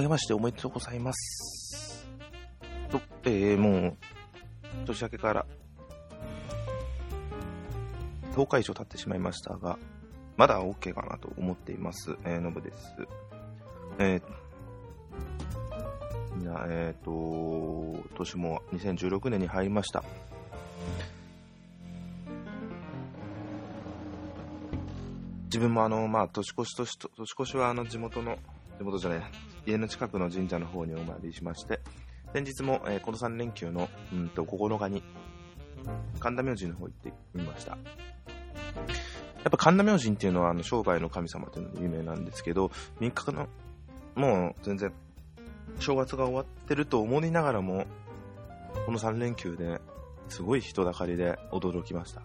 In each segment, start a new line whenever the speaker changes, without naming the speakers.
あげましておめでとうございます。と、えー、もう、年明けから、10日以上経ってしまいましたが、まだ OK かなと思っています。えー、のぶです。えー、みんな、えっ、と、年も2016年に入りました。自分もあの、まあ、年越しとし、年越しはあの、地元の、地元じゃない、家の近くの神社の方にお参りしまして、先日も、えーこの3連休の、うんと、9日に、神田明神の方行ってみました。やっぱ神田明神っていうのはあの商売の神様というので有名なんですけど、3日の、もう全然、正月が終わってると思いながらも、この3連休ですごい人だかりで驚きました。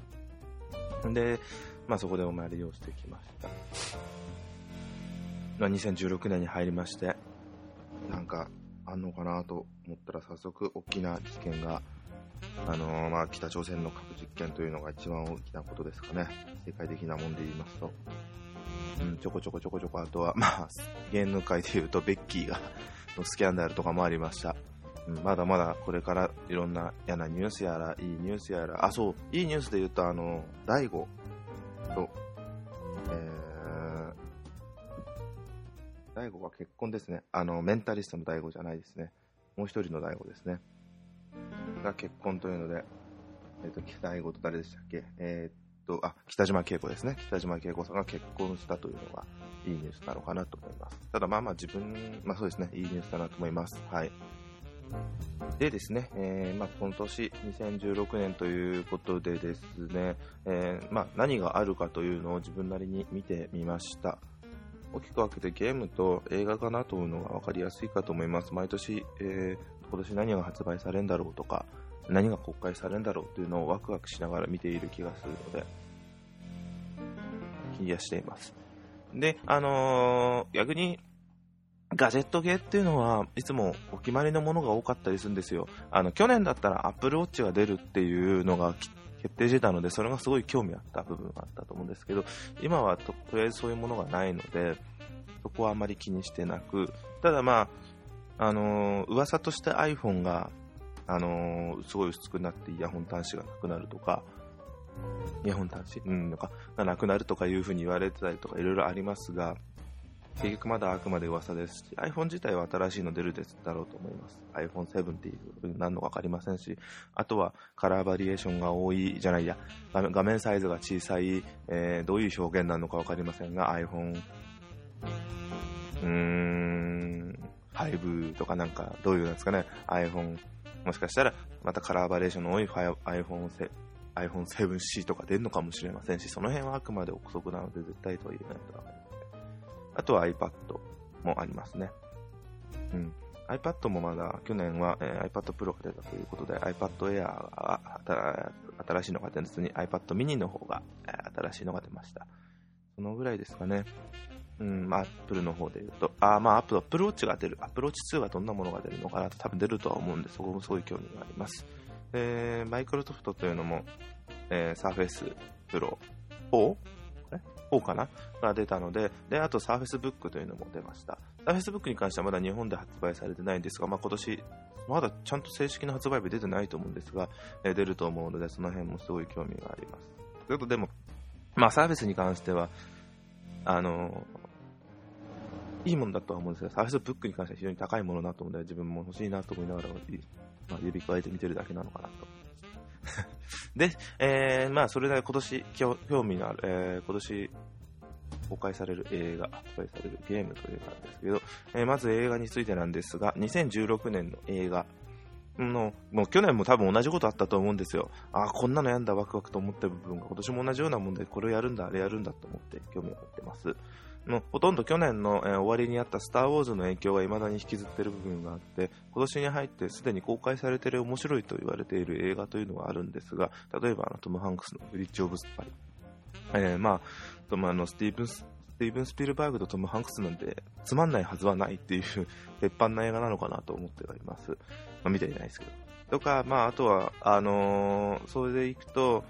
で、まあそこでお参りをしてきました。まあ2016年に入りまして、なんかあんのかなと思ったら早速大きな事件が、あのーまあ北朝鮮の核実験というのが一番大きなことですかね。世界的なもんで言いますと。うん、ちょこちょこちょこちょこ、あとは、まあ、芸能界で言うと、ベッキーが、のスキャンダルとかもありました。うんまだまだこれからいろんな嫌なニュースやら、いいニュースやら、あ、そう、いいニュースで言うと、あの、大悟と、大悟が結婚ですね。あの、メンタリストの大悟じゃないですね。もう一人の大悟ですね。が結婚というので、えっ、と、大悟と誰でしたっけ？えっ、と、あ、北島恵子ですね。北島恵子さんが結婚したというのが、いいニュースなのかなと思います。ただまあまあ自分、まあそうですね、いいニュースだなと思います。はい。でですね、えーまあ、今年2016年ということでですね、えーまあ、何があるかというのを自分なりに見てみました。大きく分けてゲームと映画かなというのが分かりやすいかと思います。毎年、えー今年何が発売されるんだろうとか、何が公開されるんだろうというのをワクワクしながら見ている気がするので、気がしています。で、あのー逆に、ガジェットゲーっていうのはいつもお決まりのものが多かったりするんですよ。あの、去年だったら Apple Watch が出るっていうのがき決定してたので、それがすごい興味あった部分があったと思うんですけど、今はととりあえずそういうものがないので、そこはあまり気にしてなく、ただまあ、あのー噂として iPhone が、あのーすごい薄くなってイヤホン端子がなくなるとか、イヤホン端子、うん、なんか、がなくなるとかいうふうに言われてたりとかいろいろありますが、結局まだあくまで噂ですし、iPhone 自体は新しいの出るですだろうと思います。iPhone7 っていう風になのか分かりませんし、あとはカラーバリエーションが多いじゃないや、画面サイズが小さい、えーどういう表現なのか分かりませんが、iPhone、うーん、5とかなんか、どういうんですかね、iPhone、もしかしたらまたカラーバリエーションの多い iPhone せ iPhone7C とか出るのかもしれませんし、その辺はあくまで憶測なので絶対とは言えないとわかりません。あとは iPad もありますね。うん。iPad もまだ去年は、えー iPad Pro が出たということで iPad Air が新しいのが出ずに iPad mini の方が、えー新しいのが出ました。そのぐらいですかね。うん、まあ、Apple の方で言うと、あまあ、Apple, Apple Watch が出る、Apple Watch 2がどんなものが出るのかなと多分出るとは思うんで、そこもすごい興味があります。えー、マイクロソフトというのも、えー、Surface Pro 4? え ?4 かな？が出たので、で、あと Surface Book というのも出ました。Surface Book に関してはまだ日本で発売されてないんですが、まあ、今年、まだちゃんと正式な発売日出てないと思うんですが、え出ると思うので、その辺もすごい興味があります。ということでも、まあ、サービスに関しては、あのいいものだとは思うんですが、サービスブックに関しては非常に高いものだと思うので、自分も欲しいなと思いながら、まあ、指加えて見てるだけなのかなと。で、えー、まあ、それで今年興味のある、えー、今年公開される映画、発売されるゲームというのなんですけど、えーまず映画についてなんですが、2016年の映画の、もう去年も多分同じことあったと思うんですよ。ああ、こんなのやんだ、ワクワクと思った部分が、今年も同じようなもんで、これをやるんだ、あれやるんだと思って興味を持ってます。もうほとんど去年の、えー終わりにあったスター・ウォーズの影響が未だに引きずっている部分があって、今年に入ってすでに公開されている面白いと言われている映画というのがあるんですが、例えばあのトム・ハンクスのブリッジ・オブ・スパイ。えーまあ、トムあのスティーブンス、スティーブン・スピルバーグとトム・ハンクスなんてつまんないはずはないっていう 鉄板な映画なのかなと思っております。まあ、見ていないですけど。とか、まあ、あとは、あのーそれでいくと、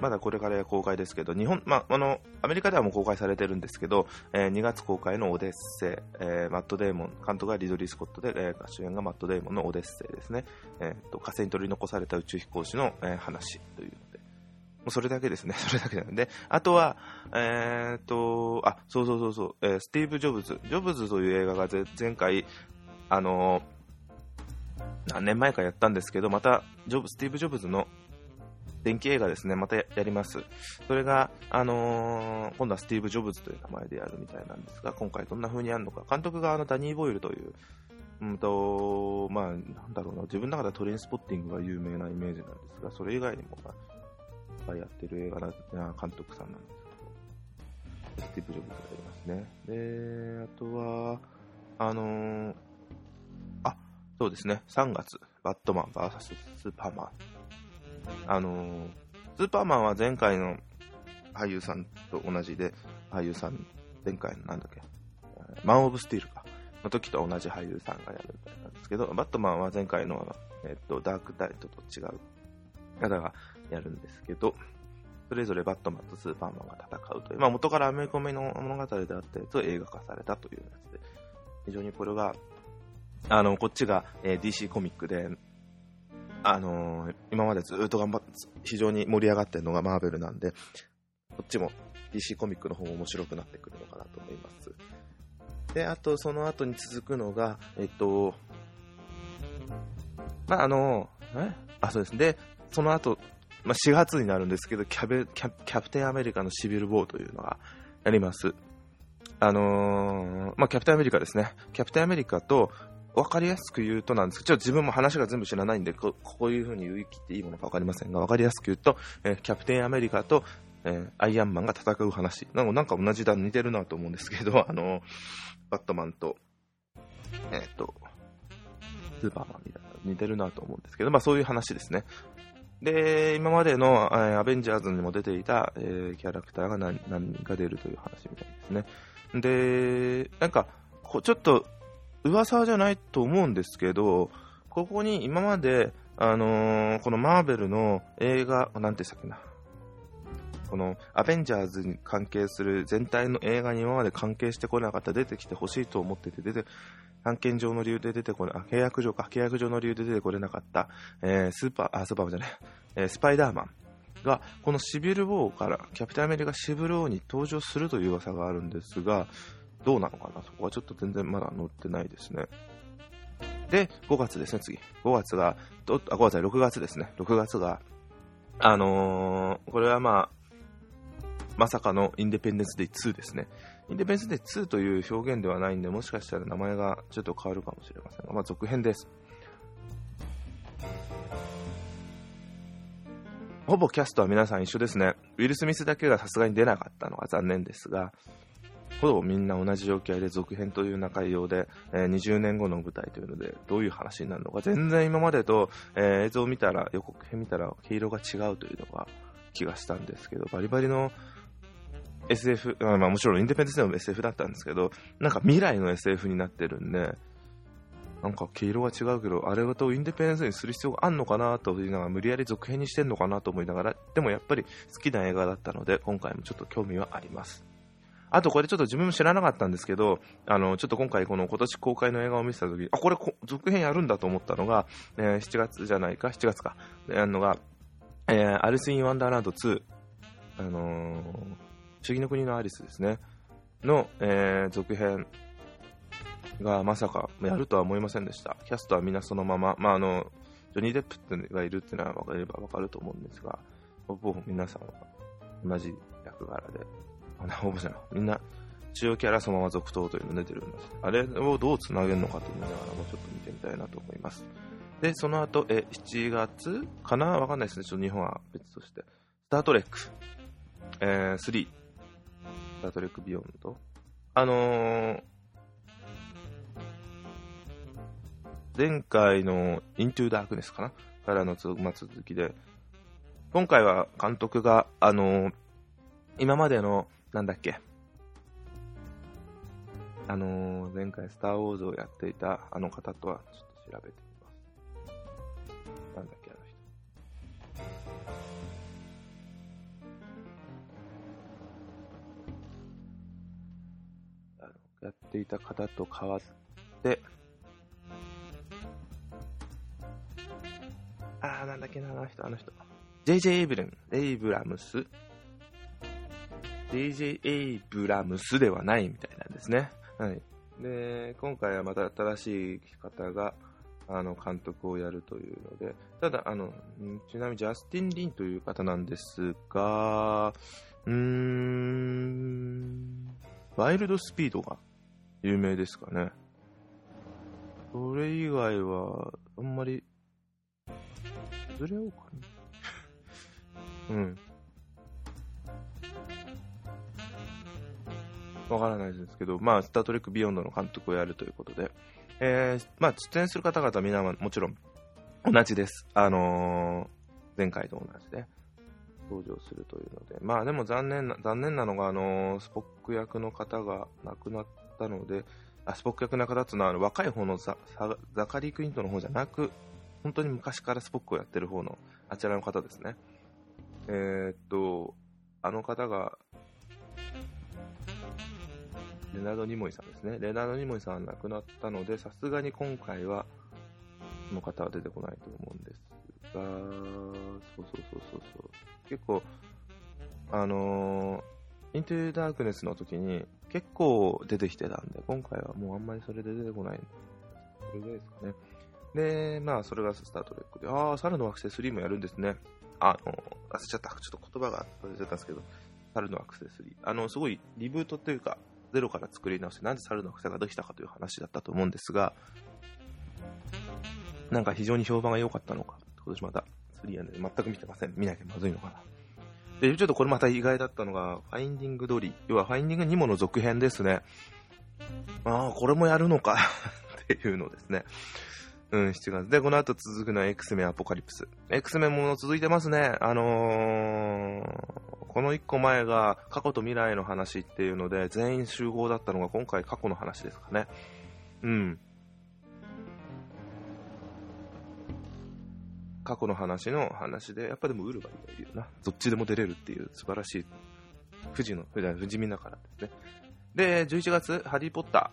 まだこれから公開ですけど、日本、まあ、あの、アメリカではもう公開されてるんですけど、えー、2月公開のオデッセイ、えー、マット・デーモン、監督がリドリー・スコットで、えー、主演がマット・デーモンのオデッセイですね。えー、と火星に取り残された宇宙飛行士の、えー、話というので、もうそれだけですね。それだけなんで、あとは、えー、と、あ、そうそうそうそう、えー、スティーブ・ジョブズ。ジョブズという映画が前回、あの何年前かやったんですけど、またジョブスティーブ・ジョブズの電気映画ですね、またやります。それが、あのー、今度はスティーブ・ジョブズという名前でやるみたいなんですが、今回どんな風にやるのか、監督があのダニー・ボイルという、うんと、まあ、なんだろうな、自分の中ではトレインスポッティングが有名なイメージなんですが、それ以外にも、まあ、やってる映画な監督さんなんですけど、スティーブ・ジョブズがやりますね。で、あとは、あのー、あ、そうですね、3月、バットマン VS. スーパーマン。あのー、スーパーマンは前回の俳優さんと同じで、俳優さん、前回のなんだっけ、マン・オブ・スティールか、の時と同じ俳優さんがやるみたいなんですけど、バットマンは前回の、えっと、ダークダイトと違う方がやるんですけど、それぞれバットマンとスーパーマンが戦うという、まあ、元からアメコミの物語であったやつを映画化されたというやつで、非常にこれが、あの、こっちが、えー、DC コミックで、あのー、今までずっと頑張って、非常に盛り上がってるのがマーベルなんで、こっちも DC コミックの方も面白くなってくるのかなと思います。で、あと、その後に続くのが、えっと、まあ、あの、え？あ、そうです。で、その後、まあ、4月になるんですけどキャベキャ、キャプテンアメリカのシビル・ウォーというのがやります。あのー、まあ、キャプテンアメリカですね。キャプテンアメリカと、わかりやすく言うとなんですけど、ちょっと自分も話が全部知らないんで、ここういう風に言い切っていいものかわかりませんが、わかりやすく言うと、えー、キャプテンアメリカと、えー、アイアンマンが戦う話。なんか同じだ、似てるなと思うんですけど、あのー、バットマンと、えっ、と、スーパーマンみたいな似てるなと思うんですけど、まあそういう話ですね。で、今までの、えー、アベンジャーズにも出ていた、えー、キャラクターが何何人か出るという話みたいですね。で、なんか、こちょっと噂じゃないと思うんですけど、ここに今まで、あのー、このマーベルの映画、なんて言ったっけな、このアベンジャーズに関係する全体の映画に今まで関係してこなかった。出てきてほしいと思ってて出て案件上の理由で出てこない、あ、契約上か、契約上の理由で出てこれなかった、えー、スーパー、あ、スーパーじゃない、えー、スパイダーマンが、このシビル・ウォーから、キャプテンアメリカシビル・ウォーに登場するという噂があるんですが、どうなのかな？そこはちょっと全然まだ載ってないですね。で、5月ですね、次。5月が、どあ、5月は6月ですね。6月が、あのー、これはまあ、まさかのインデペンデンスデイ2ですね。インデペンデンスデイ2という表現ではないんで、もしかしたら名前がちょっと変わるかもしれませんが、まあ、続編です。ほぼキャストは皆さん一緒ですね。ウィル・スミスだけがさすがに出なかったのは残念ですが、ほぼみんな同じ状況で続編という内容で、えー、20年後の舞台というので、どういう話になるのか、全然今までと、えー、映像を見たら、予告編見たら、毛色が違うというのが気がしたんですけど、バリバリの SF、まあもちろんインデペンデンスでも SF だったんですけど、なんか未来の SF になってるんで、なんか毛色は違うけど、あれとインデペンデンスにする必要があるのかなというのが無理やり続編にしてんのかなと思いながら、でもやっぱり好きな映画だったので、今回もちょっと興味はあります。あとこれちょっと自分も知らなかったんですけど、あの、ちょっと今回この今年公開の映画を見てた時あ、これ続編やるんだと思ったのが、えー、7月じゃないか、7月か、やるのが、えー、アリス・イン・ワンダーランド2、あのー、不思議の国のアリスですね、の、えー、続編がまさかやるとは思いませんでした。キャストはみんなそのまま、まあ、あの、ジョニー・デップってがいるっていうのは分かれば分かると思うんですが、ほぼ皆さんは同じ役柄で。みんな、主要キャラそのまま続投というの出てるんです。あれをどう繋げるのかというのが、もうちょっと見てみたいなと思います。で、その後、え、7月かな？わかんないですね。ちょっと日本は別として。スタートレック、えー、3。スタートレックビヨンド。あのー、前回のイントゥーダークネスかな？からの続きで、今回は監督が、あのー、今までのなんだっけ？あのー、前回スターウォーズをやっていたあの方とはちょっと調べてみます。なんだっけ、あの人。あのやっていた方と変わって、あー、なんだっけな、あの人、あの人。JJ エイブラムス ?JJ エイブラムスではないみたいなんですね。はい。で、今回はまた新しい方が、あの、監督をやるというので、ただ、あの、ちなみにジャスティン・リンという方なんですが、うーん、ワイルドスピードが有名ですかね。それ以外は、あんまり、ずれようかな。うん。わからないですけど、まあ、スタートレックビヨンドの監督をやるということで、えー、まあ、出演する方々みんなもちろん同じです。あのー、前回と同じで登場するというので、まあでも残念な、残念なのが、あのー、スポック役の方が亡くなったので、あスポック役の方っていうのは若い方のザザカリー・クリントの方じゃなく、本当に昔からスポックをやってる方のあちらの方ですね。えー、っと、あの方がレナード・ニモイさんですね。レナード・ニモイさんは亡くなったので、さすがに今回は、この方は出てこないと思うんですが、そうそうそうそうそう。結構、あのー、イントゥ・ダークネスの時に結構出てきてたんで、今回はもうあんまりそれで出てこない。それぐらいですかね。で、まあ、それがスタートレックで、ああ、猿の惑星3もやるんですね。あの、忘れちゃった。ちょっと言葉が忘れちゃったんですけど、猿の惑星3。あの、すごいリブートっていうか、ゼロから作り直して、なんで猿の草ができたかという話だったと思うんですが、なんか非常に評判が良かったのか、今年また3やね全く見てません。見なきゃまずいのかな。で、ちょっとこれまた意外だったのが、ファインディングドリー。要は、ファインディングニモの続編ですね。ああ、これもやるのか っていうのですね。うん、7月。で、この後続くのは X メンアポカリプス。X メンも続いてますね。あのー、この1個前が過去と未来の話っていうので、全員集合だったのが今回過去の話ですかね。うん。過去の話の話で、やっぱでもウルがいるよな。どっちでも出れるっていう素晴らしい、富士の、富士見だからですね。で、11月、ハリーポッタ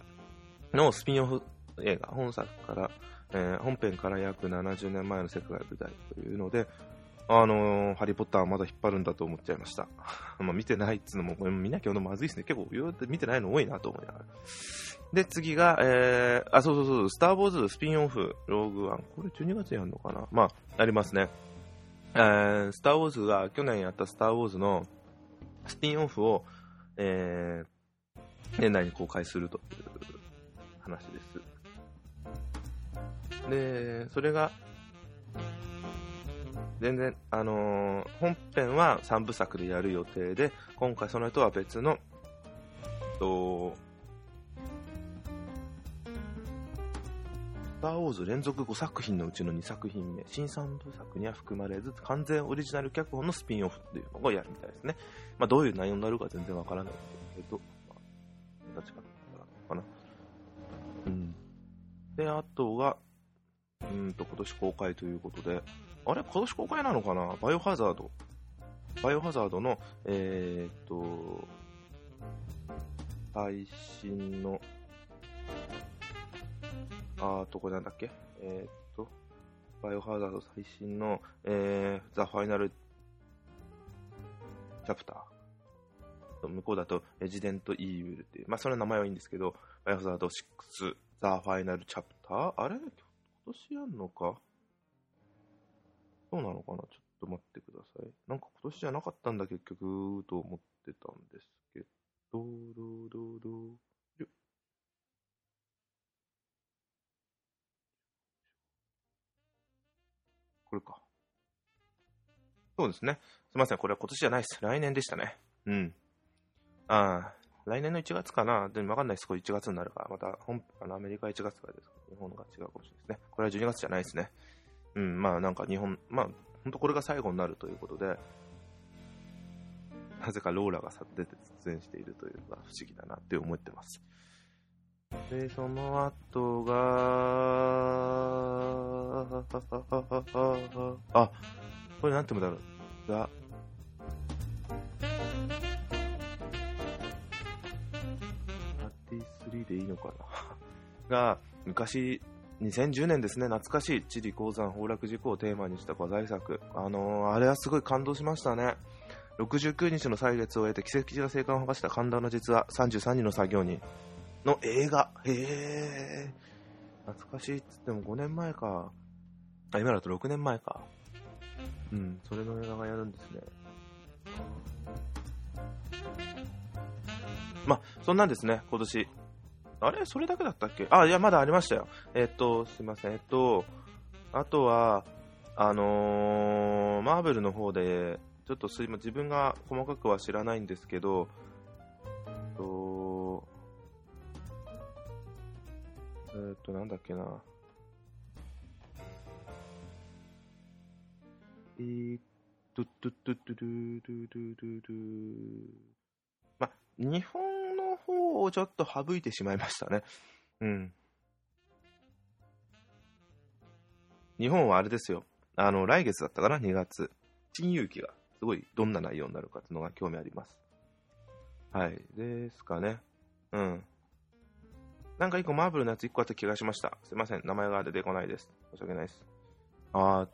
ーのスピンオフ映画、本作から、えー、本編から約70年前の世界舞台というので、あのー、ハリー・ポッターはまだ引っ張るんだと思っちゃいました。まあ見てないっつうのも、これ見なきゃまずいですね。結構、て見てないの多いなと思いながら。で、次が、えー、あ、そうそうそう、スター・ウォーズスピンオフ、ローグワン。これ12月やるのかなまあ、ありますね。えー、スター・ウォーズが、去年やったスター・ウォーズのスピンオフを、えー、年内に公開するという話です。で、それが、全然、あのー、本編は3部作でやる予定で、今回それとは別の、と、スター・ウォーズ連続5作品のうちの2作品目、新3部作には含まれず、完全オリジナル脚本のスピンオフっていうのをやるみたいですね。まあ、どういう内容になるか全然わからないんですけど、まあ、形かなの。かな。うん。で、あとが、うんと、今年公開ということで、あれ？今年公開なのかな？バイオハザード。バイオハザードの、えー、っと、最新の、あーと、これなんだっけ？えー、っと、バイオハザード最新の、えー、ザ・ファイナル・チャプター。向こうだと、レジデント・イーブルっていう、まあ、その名前はいいんですけど、バイオハザード6、ザ・ファイナル・チャプター？あれ？今年やんのか？そうなのかな？ちょっと待ってください。なんか今年じゃなかったんだ結局、と思ってたんですけど、どどどこれか。そうですね。すみません。これは今年じゃないです。来年でしたね。うん。ああ、来年の1月かな？でもわかんないです。これ1月になるから。また、本、あの、アメリカ1月からです日本が違うかもしれないですね。これは12月じゃないですね。うん、まあなんか日本、まあ、本当これが最後になるということで、なぜかローラが出て出演しているというのが不思議だなって思ってます。で、その後が、あ、これなんて言うんだろう。が、パティスリ3でいいのかなが、昔、2010年ですね、懐かしい地理鉱山崩落事故をテーマにした話題作。あのー、あれはすごい感動しましたね。69日の歳月を終えて奇跡的な生還を果たした神田の実話33人の作業人の映画。へえ。懐かしいっつっても5年前か。あ、今だと6年前か。うん、それの映画がやるんですね。まあ、そんなんですね、今年。あれ？それだけだったっけ？あ、いや、まだありましたよ。えっと、すいません。えっと、あとは、あのー、マーベルの方で、ちょっとすいま自分が細かくは知らないんですけど、えっと、えっと、なんだっけな。えー、ドゥッドゥッドゥッドゥドゥドゥドゥドゥドゥ、日本の方をちょっと省いてしまいましたね。うん。日本はあれですよ。あの、来月だったかな ?2 月。新勇気が、すごいどんな内容になるかっていうのが興味あります。はい。ですかね。うん。なんか一個マーブルのやつ一個あった気がしました。すいません。名前が出てこないです。申し訳ないです。あ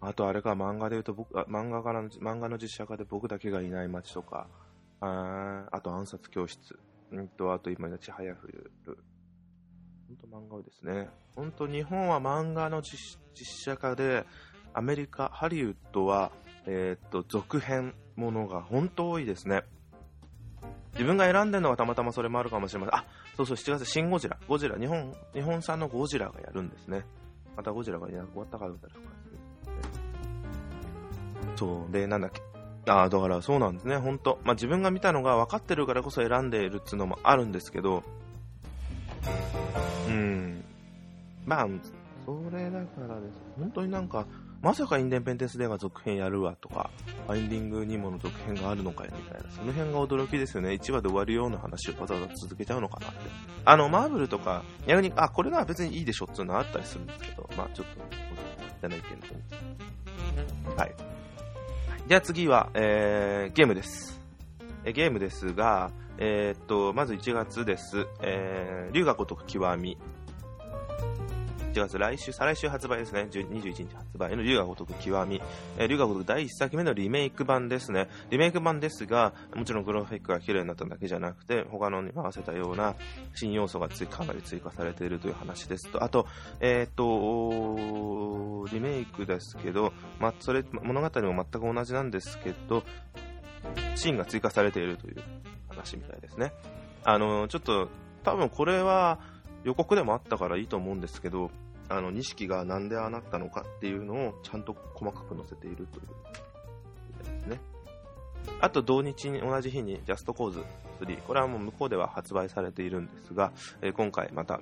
あ、あとあれか、漫画で言うと僕、あ漫画からの、漫画の実写化で僕だけがいない街とか、ああと暗殺教室。うんと、あと今のちはやふる。本当漫画ですね。本当日本は漫画の実写化で、アメリカ、ハリウッドは、えー、っと、続編ものが本当多いですね。自分が選んでるのはたまたまそれもあるかもしれません。あ、そうそう、7月、シン・ゴジラ。ゴジラ、日本、日本産のゴジラがやるんですね。またゴジラが終わったからだとかそう、で、なんだっけ。ああ、だからそうなんですね、本当まあ自分が見たのが分かってるからこそ選んでいるっていうのもあるんですけど、うん。まあ、それだからです。本当になんか、まさかインデンペンデンスデーが続編やるわとか、ファインディングにもの続編があるのかよみたいな、その辺が驚きですよね。1話で終わるような話をわざわざ続けちゃうのかなって。あの、マーブルとか、逆に、あ、これが別にいいでしょっていうのはあったりするんですけど、まあちょっと、じゃないけど。はい。じゃあ次は、えー、ゲームです。えゲームですが、えー、っと、まず1月です。えー、龍が如く極み。1月、来週、再来週発売ですね。21日発売の龍が如く極み。えー、龍が如く第1作目のリメイク版ですね。リメイク版ですが、もちろんグラフィックが綺麗になっただけじゃなくて、他のに合わせたような新要素がかなり追加されているという話ですと、あと、えっ、と、リメイクですけど、まそれ、物語も全く同じなんですけど、シーンが追加されているという話みたいですね。あの、ちょっと、多分これは予告でもあったからいいと思うんですけど、あの、錦がなんでああなったのかっていうのをちゃんと細かく載せているというですね。あと同日に同じ日にジャストコーズ3、これはもう向こうでは発売されているんですが、えー、今回また、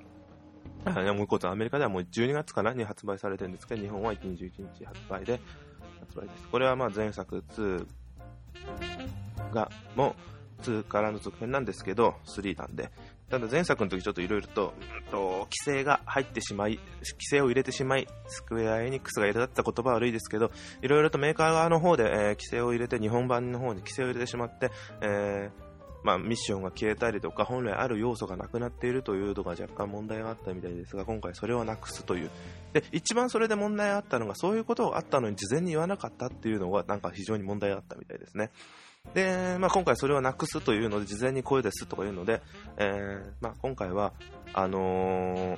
もう一つアメリカではもう12月かなに発売されてるんですけど、日本は1日21日発売で発売です。これはまあ前作2が、もう2からの続編なんですけど、3なんで、ただ前作の時ちょっといろいろと、うんと、規制が入ってしまい、規制を入れてしまい、スクエアエニックスが入れたった言葉は悪いですけど、いろいろとメーカー側の方で、えー、規制を入れて、日本版の方に規制を入れてしまって、えー、まあ、ミッションが消えたりとか、本来ある要素がなくなっているというのが若干問題があったみたいですが、今回それをなくすという。で、一番それで問題があったのが、そういうことがあったのに事前に言わなかったっていうのが、なんか非常に問題があったみたいですね。で、まあ、今回それをなくすというので、事前にこうですとかいうので、えー、まあ、今回は、あのー、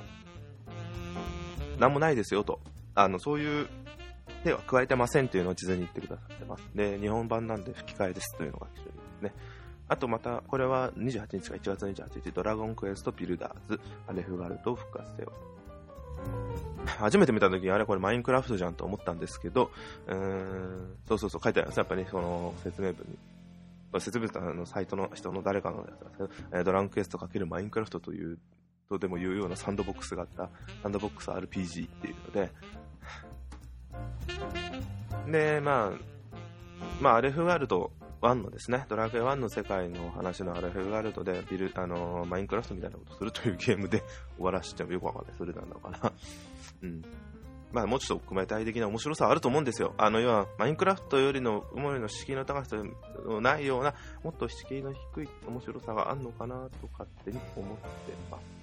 なんもないですよと、あの、そういう手は加えてませんというのを事前に言ってくださってます。で、日本版なんで吹き替えですというのが非常にですね。あとまた、これは28日か1月28日、ドラゴンクエストビルダーズ、アレフガルト復活せよ。初めて見た時にあれこれマインクラフトじゃんと思ったんですけど、うーん、そうそうそう書いてあります。やっぱり、ね、その説明文に。説明文のサイトの人の誰かのやつなんですけど、ドランクエスト×マインクラフトという、とでも言うようなサンドボックスがあった、サンドボックス RPG っていうので、で、まあ、まあ、アレフガルト1のですね、ドラクエ1の世界の話のアレフガルトでビル、あのマインクラフトみたいなことするというゲームで終わらせてもよくわかんない。それなんだかな。うん。まあ、もうちょっと組体的な面白さはあると思うんですよ。あの、要は、マインクラフトよりの、思いの敷居の高さのないような、もっと敷居の低い面白さがあるのかなと勝手に思ってます。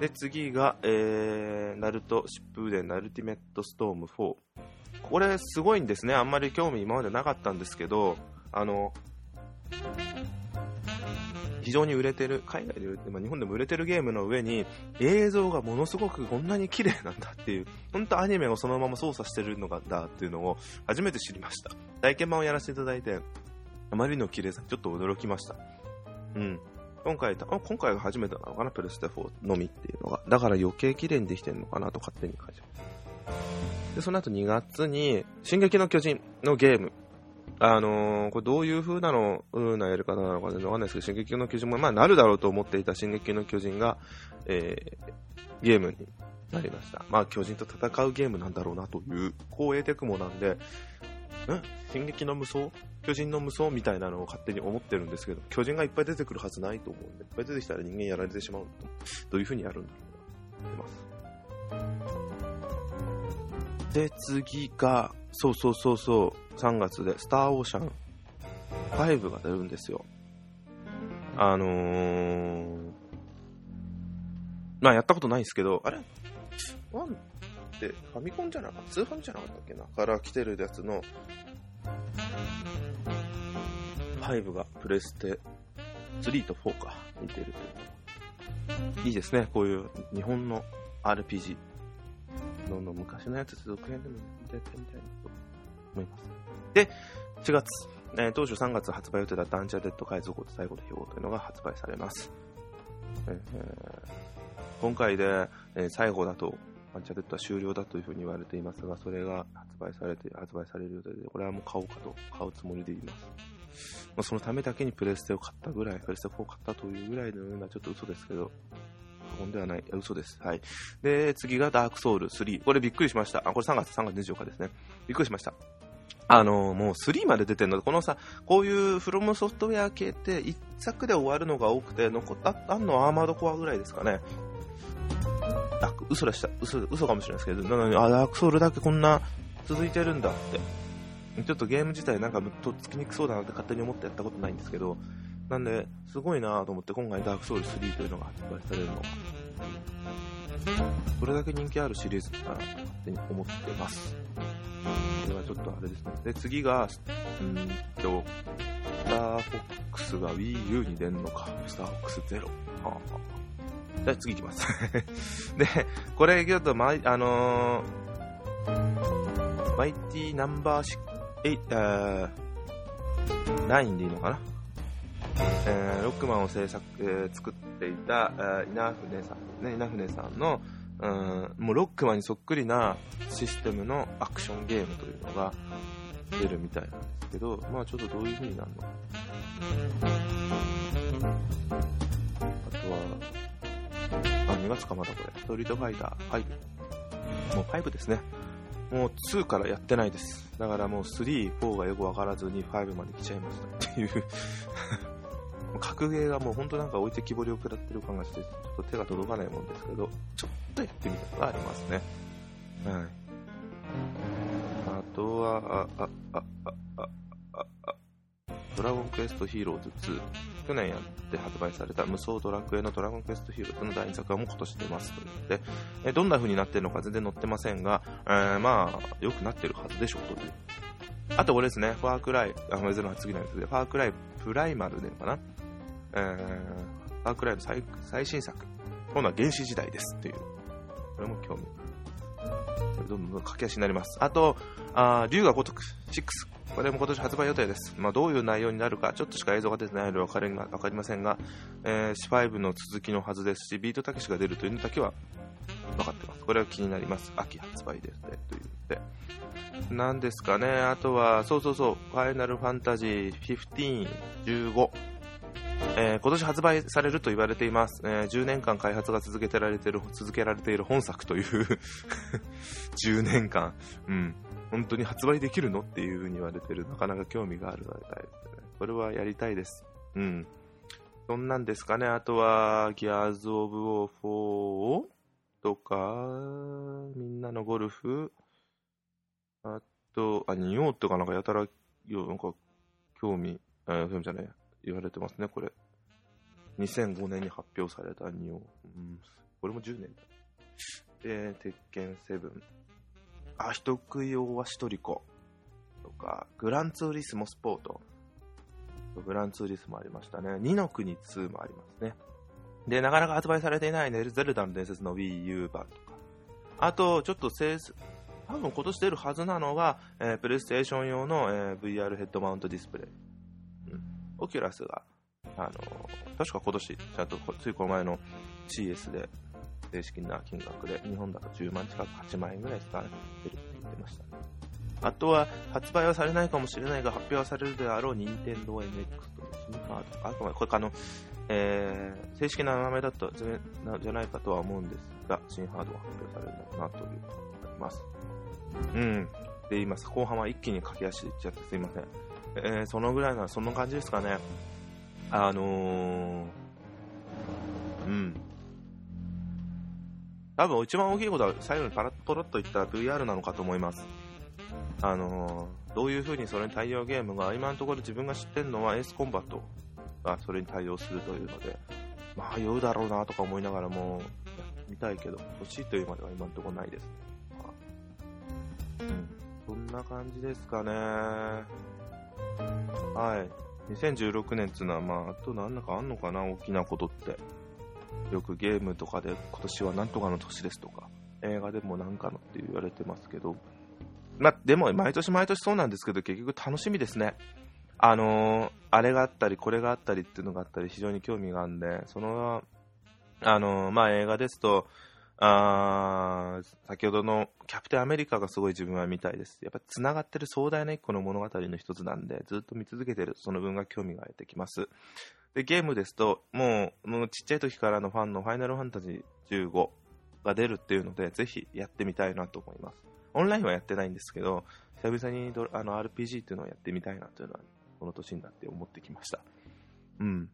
で、次が、えー、ナルト疾風伝ナルティメットストーム4。これすごいんですね。あんまり興味今までなかったんですけど、あの、非常に売れてる、海外で売れて、まあ、日本でも売れてるゲームの上に、映像がものすごくこんなに綺麗なんだっていう、本当アニメをそのまま操作してるのがだっていうのを初めて知りました。体験版をやらせていただいて、あまりの綺麗さにちょっと驚きました。うん。今回、あ今回が初めてなのかな、プレステ4のみっていうのが。だから余計綺麗にできてるのかなと勝手に感じます。で、その後2月に、進撃の巨人のゲームあのー、これどういう風なの、うなやり方なのか全然わかんないですけど、進撃の巨人も、まあ、なるだろうと思っていた進撃の巨人が、えー、ゲームになりました。まあ、巨人と戦うゲームなんだろうなという、光栄テクモなんで、ん？進撃の無双？巨人の無双みたいなのを勝手に思ってるんですけど、巨人がいっぱい出てくるはずないと思うんで、いっぱい出てきたら人間やられてしまうどういう風にやるんだろうな、思ってます。で、次が、そうそうそうそう、3月で、スターオーシャン5が出るんですよ。あのー、まあやったことないんですけど、あれ ?1 ってファミコンじゃなかった、スーファミじゃなかったっけな？から来てるやつの、5がプレステ3と4か、似てるという。いいですね、こういう日本の RPG。どんどん昔のやつ続編でもやってみたいなと思います。で、4月、えー、当初3月発売予定だったアンチャーデッド海賊と最後の標語というのが発売されます。えー、今回で、えー、最後だと、アンチャーデッドは終了だというふうに言われていますが、それが発売されて、発売される予定で、これはもう買おうかと、買うつもりでいます。まあ、そのためだけにプレステを買ったぐらい、プレステ4を買ったというぐらいのようなちょっと嘘ですけど、過言ではない。嘘です。はい。で、次がダークソウル3。これびっくりしました。あ、これ3月、3月24日ですね。びっくりしました。あのもう3まで出てるので、このさ、こういうフロムソフトウェア系って1作で終わるのが多くて、残ったあんのアーマードコアぐらいですかね。あ、嘘でした。嘘、嘘かもしれないですけど、なのに、あ、ダークソウルだけこんな続いてるんだって。ちょっとゲーム自体なんかとっつきにくそうだなって勝手に思ってやったことないんですけど、なんで、すごいなと思って今回ダークソウル3というのが発売されるのが、それだけ人気あるシリーズだなと勝手に思ってます。これはちょっとあれですね。で、次が、うんと、スターフォックスが Wii U に出るのか。スターフォックス0。はあはあ、じゃあ次行きます。で、これ、ちょっと、ま、あのー、マイティナンバー8、9でいいのかな？えー、ロックマンを制作、えー、作っていた、えー、稲船さん、ね、稲船さんの、うん、もうロックマンにそっくりなシステムのアクションゲームというのが出るみたいなんですけど、まあちょっとどういう風になるの？あとは、あ、2月かまだこれ、ストリートファイター5。もう5ですね。もう2からやってないです。だからもう3、4がよくわからずに5まで来ちゃいましたっていう格ゲーがもう本当なんか置いてきぼりを食らってる感がして、ちょっと手が届かないもんですけど、ちょっとやってみたのがありますね。はい。あとは、あ、あ、あ、あ、あ、あ、ドラゴンクエストヒーローズ2。去年やって発売された無双ドラクエのドラゴンクエストヒーローズの第2作はもう今年出ますというので、えどんな風になってるのか全然載ってませんが、えー、まあ、良くなってるはずでしょうという。あとこれですね、ファークライ、あ、ゼロの次なんですけど、ファークライプライマルでかな？えー、アークライブ最最新作。今度は原始時代ですっていう。これも興味。どんどん駆け足になります。あと、あ竜が如く6。これも今年発売予定です。まあ、どういう内容になるか、ちょっとしか映像が出てないので分かり分かりませんが、えー、C5 の続きのはずですし、ビートたけしが出るというのだけは分かってます。これは気になります。秋発売ですね。というので。何ですかね。あとは、そうそうそう、ファイナルファンタジー15、15。えー、今年発売されると言われています。えー、10年間開発が続けてられてる、続けられている本作という 10年間、うん、本当に発売できるのっていう風に言われてる、なかなか興味がある。これはやりたいです。うん。そんなんですかね。あとは、ギアーズ・オブ・オー4とか、みんなのゴルフ、あと、あ、仁王とかなんかやたら、なんか、興味、えー、興味じゃない、言われてますね、これ。2005年に発表された仁王。うん、これも10年だ。で、鉄拳7。あ、人食い大は一人子。とか、グランツーリスモスポート。グランツーリスもありましたね。2の国2もありますね。で、なかなか発売されていないネルゼルダの伝説の Wii U 版とか。あと、ちょっとセース多分今年出るはずなのが、えー、プレイステーション用の、えー、VR ヘッドマウントディスプレイ。うん。オキュラスが、あの、確か今年、ちゃんとついこの前の CS で正式な金額で、日本だと10万近く8万円ぐらい使われてるって言ってました。あとは、発売はされないかもしれないが、発表はされるであろう、任天堂 NX と新カード。あくまで、これあの、えー、正式な名前だとじゃないかとは思うんですが、新ハードが発表されるのかなというあります。うん。で、言います。後半は一気に駆け足でいっちゃってすいません。えー、そのぐらいなら、そんな感じですかね。あのー、うん。多分一番大きいことは最後にパラッとろっと言った VR なのかと思います。あのー、どういう風にそれに対応ゲームが、今のところ自分が知ってるのはエースコンバットがそれに対応するというので、まあ酔うだろうなとか思いながらも、見たいけど、欲しいというまでは今のところないですね。うん、そんな感じですかね。はい。2016年っていうのは、まあ、あと何だかあんのかな、大きなことって。よくゲームとかで今年はなんとかの年ですとか、映画でもなんかのって言われてますけど、まあ、でも毎年毎年そうなんですけど、結局楽しみですね。あのー、あれがあったり、これがあったりっていうのがあったり、非常に興味があるんで、その、あのー、まあ、映画ですと、あ先ほどのキャプテンアメリカがすごい自分は見たいです。やっぱり繋がってる壮大な一個の物語の一つなんで、ずっと見続けてるその分が興味が出てきます。で、ゲームですと、もう、もうちっちゃい時からのファンのファイナルファンタジー15が出るっていうので、ぜひやってみたいなと思います。オンラインはやってないんですけど、久々にあの RPG っていうのをやってみたいなというのは、この年になって思ってきました。うん。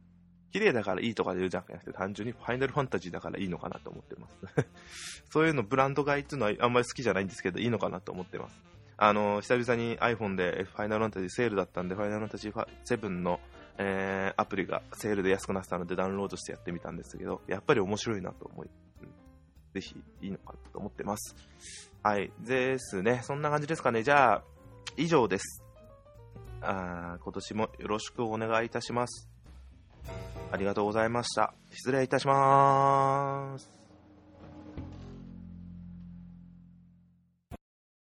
綺麗だからいいとかで言うじゃなくて、単純にファイナルファンタジーだからいいのかなと思ってます。そういうのブランド買いっていうのはあんまり好きじゃないんですけど、いいのかなと思ってます。あの、久々に iPhone でファイナルファンタジーセールだったんで、ファイナルファンタジー7の、えー、アプリがセールで安くなったのでダウンロードしてやってみたんですけど、やっぱり面白いなと思い、うん、ぜひいいのかなと思ってます。はい。ですね。そんな感じですかね。じゃあ、以上です。あ今年もよろしくお願いいたします。ありがとうございました。失礼いたします。